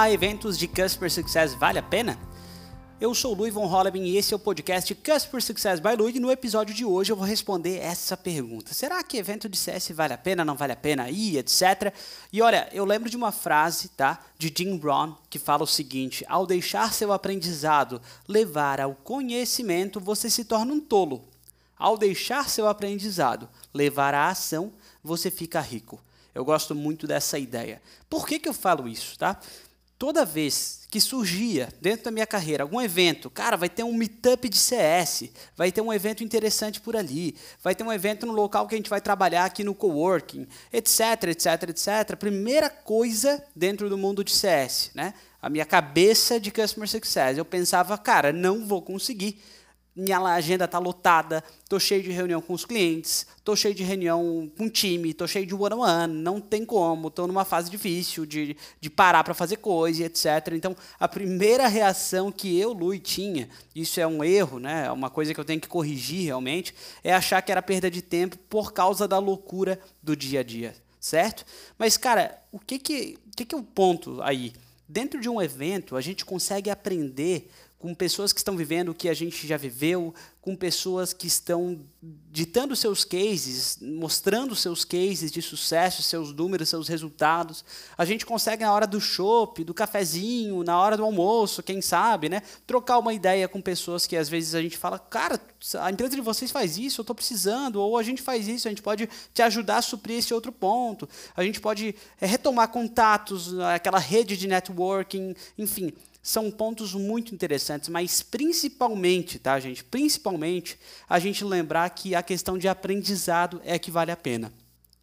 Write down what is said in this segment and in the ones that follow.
a eventos de Customer Success vale a pena? Eu sou o Louis Von Holleben e esse é o podcast Customer Success by Louis e no episódio de hoje eu vou responder essa pergunta. Será que evento de CS vale a pena, não vale a pena ir, etc? E olha, eu lembro de uma frase, tá, de Jim Brown que fala o seguinte: ao deixar seu aprendizado levar ao conhecimento, você se torna um tolo. Ao deixar seu aprendizado levar à ação, você fica rico. Eu gosto muito dessa ideia. Por que, que eu falo isso, tá? Toda vez que surgia dentro da minha carreira algum evento, cara, vai ter um meetup de CS, vai ter um evento interessante por ali, vai ter um evento no local que a gente vai trabalhar aqui no coworking, etc, etc, etc. Primeira coisa dentro do mundo de CS, né? A minha cabeça de customer success, eu pensava, cara, não vou conseguir minha agenda está lotada, estou cheio de reunião com os clientes, estou cheio de reunião com o time, estou cheio de one-on-one, não tem como, estou numa fase difícil de, de parar para fazer coisa, etc. Então, a primeira reação que eu, Lui, tinha, isso é um erro, né, é uma coisa que eu tenho que corrigir realmente, é achar que era perda de tempo por causa da loucura do dia a dia, certo? Mas, cara, o que que, que, que é o ponto aí? Dentro de um evento, a gente consegue aprender com pessoas que estão vivendo o que a gente já viveu, com pessoas que estão ditando seus cases, mostrando seus cases de sucesso, seus números, seus resultados. A gente consegue na hora do chopp, do cafezinho, na hora do almoço, quem sabe, né, trocar uma ideia com pessoas que às vezes a gente fala, cara, a empresa de vocês faz isso, eu estou precisando, ou a gente faz isso, a gente pode te ajudar a suprir esse outro ponto. A gente pode é, retomar contatos, aquela rede de networking, enfim são pontos muito interessantes, mas principalmente, tá, gente? Principalmente a gente lembrar que a questão de aprendizado é que vale a pena.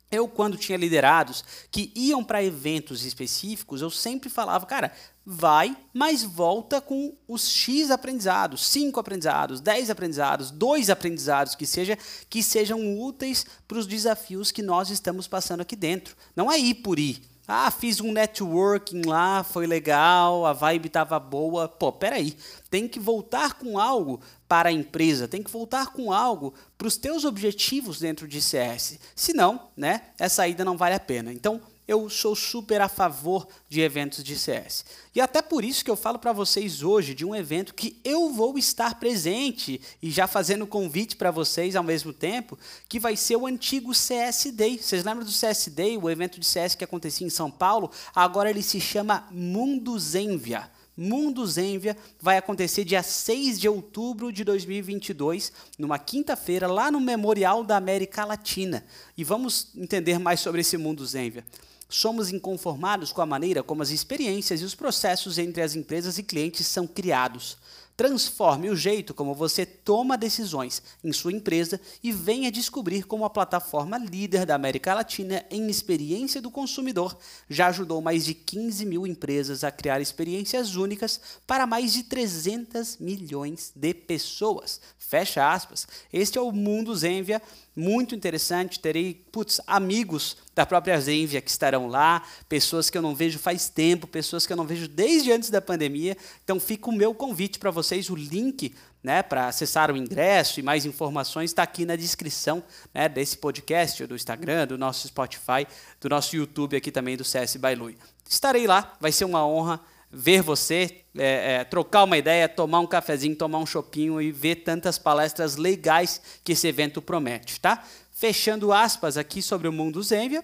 Eu, quando tinha liderados que iam para eventos específicos, eu sempre falava, cara, vai, mas volta com os X aprendizados, cinco aprendizados, dez aprendizados, dois aprendizados que, seja, que sejam úteis para os desafios que nós estamos passando aqui dentro. Não é ir por ir. Ah, fiz um networking lá, foi legal, a vibe estava boa. Pô, peraí, tem que voltar com algo para a empresa, tem que voltar com algo para os teus objetivos dentro de CS. Senão, né, essa ida não vale a pena. Então, eu sou super a favor de eventos de CS. E até por isso que eu falo para vocês hoje de um evento que eu vou estar presente e já fazendo convite para vocês ao mesmo tempo, que vai ser o antigo CS Day. Vocês lembram do CS Day, o evento de CS que acontecia em São Paulo? Agora ele se chama Mundo Zenvia. Mundo Zenvia vai acontecer dia 6 de outubro de 2022, numa quinta-feira, lá no Memorial da América Latina. E vamos entender mais sobre esse Mundo Zenvia somos inconformados com a maneira como as experiências e os processos entre as empresas e clientes são criados. Transforme o jeito como você toma decisões em sua empresa e venha descobrir como a plataforma líder da América Latina em experiência do consumidor já ajudou mais de 15 mil empresas a criar experiências únicas para mais de 300 milhões de pessoas. Fecha aspas. Este é o Mundo Zenvia muito interessante. Terei putz, amigos da própria Zenvia que estarão lá, pessoas que eu não vejo faz tempo, pessoas que eu não vejo desde antes da pandemia. Então fica o meu convite para vocês, o link né, para acessar o ingresso e mais informações está aqui na descrição né, desse podcast, do Instagram, do nosso Spotify, do nosso YouTube aqui também do CS Bailui. Estarei lá, vai ser uma honra ver você, é, é, trocar uma ideia, tomar um cafezinho, tomar um chopinho e ver tantas palestras legais que esse evento promete, tá? Fechando aspas aqui sobre o mundo Zenvia.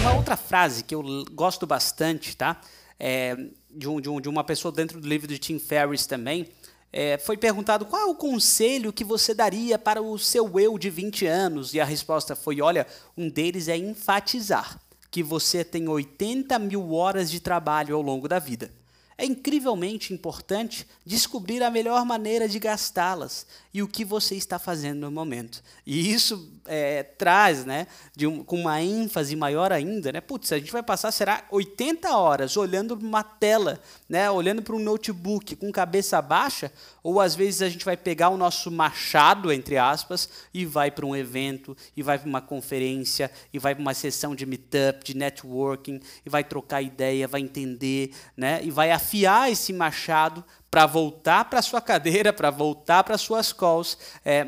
Uma outra frase que eu gosto bastante, tá? É, de, um, de, um, de uma pessoa dentro do livro de Tim Ferriss também, é, foi perguntado qual é o conselho que você daria para o seu eu de 20 anos, e a resposta foi: olha, um deles é enfatizar que você tem 80 mil horas de trabalho ao longo da vida. É incrivelmente importante descobrir a melhor maneira de gastá-las e o que você está fazendo no momento. E isso é, traz, né, um, com uma ênfase maior ainda, né? Putz, a gente vai passar, será 80 horas olhando para uma tela, né, olhando para um notebook com cabeça baixa, ou às vezes a gente vai pegar o nosso machado, entre aspas, e vai para um evento, e vai para uma conferência, e vai para uma sessão de meetup, de networking, e vai trocar ideia, vai entender, né, e vai afiar esse machado para voltar para sua cadeira, para voltar para suas calls é,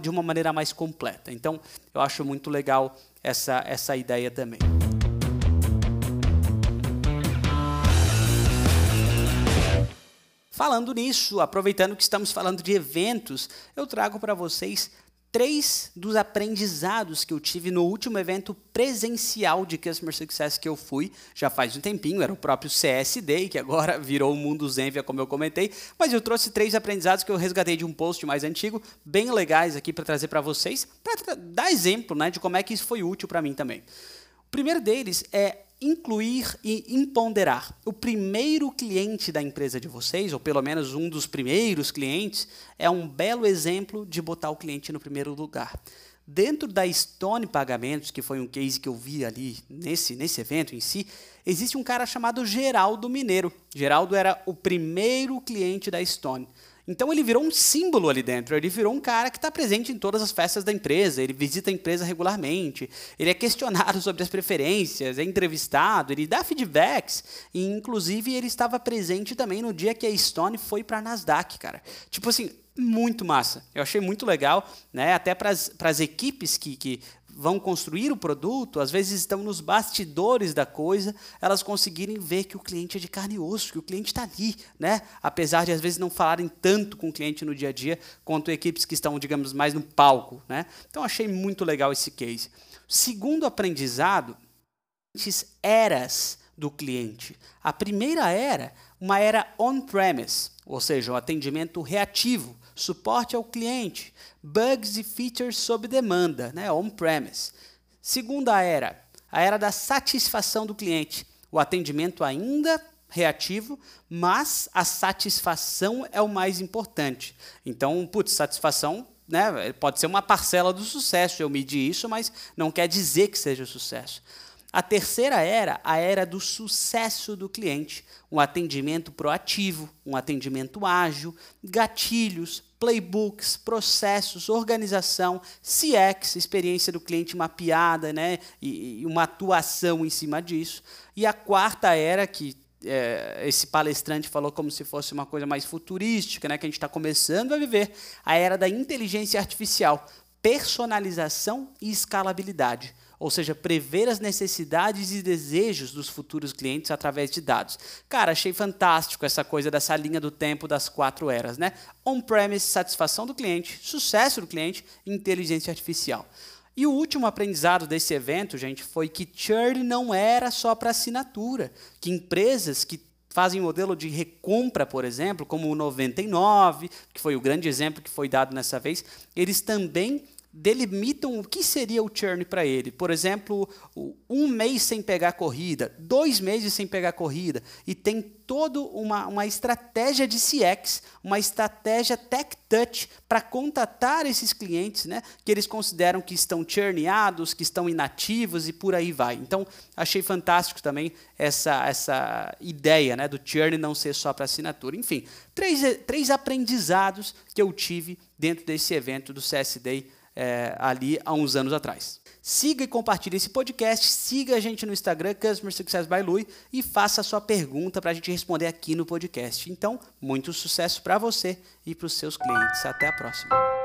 de uma maneira mais completa. Então, eu acho muito legal essa, essa ideia também. Falando nisso, aproveitando que estamos falando de eventos, eu trago para vocês três dos aprendizados que eu tive no último evento presencial de Customer Success que eu fui, já faz um tempinho, era o próprio CS Day, que agora virou o mundo Zenvia, como eu comentei, mas eu trouxe três aprendizados que eu resgatei de um post mais antigo, bem legais aqui para trazer para vocês, para dar exemplo né, de como é que isso foi útil para mim também. O primeiro deles é incluir e imponderar. O primeiro cliente da empresa de vocês, ou pelo menos um dos primeiros clientes, é um belo exemplo de botar o cliente no primeiro lugar. Dentro da Stone Pagamentos, que foi um case que eu vi ali nesse, nesse evento em si, existe um cara chamado Geraldo Mineiro. Geraldo era o primeiro cliente da Stone. Então ele virou um símbolo ali dentro, ele virou um cara que está presente em todas as festas da empresa, ele visita a empresa regularmente, ele é questionado sobre as preferências, é entrevistado, ele dá feedbacks, e inclusive ele estava presente também no dia que a Stone foi para a Nasdaq, cara. Tipo assim, muito massa. Eu achei muito legal, né? Até para as equipes que, que vão construir o produto, às vezes estão nos bastidores da coisa, elas conseguirem ver que o cliente é de carne e osso, que o cliente está ali, né? Apesar de às vezes não falarem tanto com o cliente no dia a dia, quanto equipes que estão, digamos, mais no palco, né? Então achei muito legal esse case. Segundo aprendizado, eras do cliente. A primeira era, uma era on-premise, ou seja, um atendimento reativo, suporte ao cliente, bugs e features sob demanda, né, on-premise. Segunda era, a era da satisfação do cliente, o atendimento ainda reativo, mas a satisfação é o mais importante. Então, putz, satisfação né, pode ser uma parcela do sucesso, eu medi isso, mas não quer dizer que seja sucesso. A terceira era a era do sucesso do cliente, um atendimento proativo, um atendimento ágil, gatilhos, playbooks, processos, organização, CX, experiência do cliente mapeada, né, e, e uma atuação em cima disso. E a quarta era que é, esse palestrante falou como se fosse uma coisa mais futurística, né, que a gente está começando a viver, a era da inteligência artificial, personalização e escalabilidade ou seja, prever as necessidades e desejos dos futuros clientes através de dados. Cara, achei fantástico essa coisa dessa linha do tempo das quatro eras, né? On-premise, satisfação do cliente, sucesso do cliente, inteligência artificial. E o último aprendizado desse evento, gente, foi que churn não era só para assinatura, que empresas que fazem modelo de recompra, por exemplo, como o 99, que foi o grande exemplo que foi dado nessa vez, eles também delimitam o que seria o churn para ele. Por exemplo, um mês sem pegar corrida, dois meses sem pegar corrida, e tem toda uma, uma estratégia de CX, uma estratégia tech touch para contatar esses clientes, né, que eles consideram que estão churneados, que estão inativos e por aí vai. Então, achei fantástico também essa, essa ideia né, do churn não ser só para assinatura. Enfim, três, três aprendizados que eu tive dentro desse evento do CS Day é, ali há uns anos atrás. Siga e compartilhe esse podcast, siga a gente no Instagram, Customer Success by Lui, e faça a sua pergunta para a gente responder aqui no podcast. Então, muito sucesso para você e para os seus clientes. Até a próxima.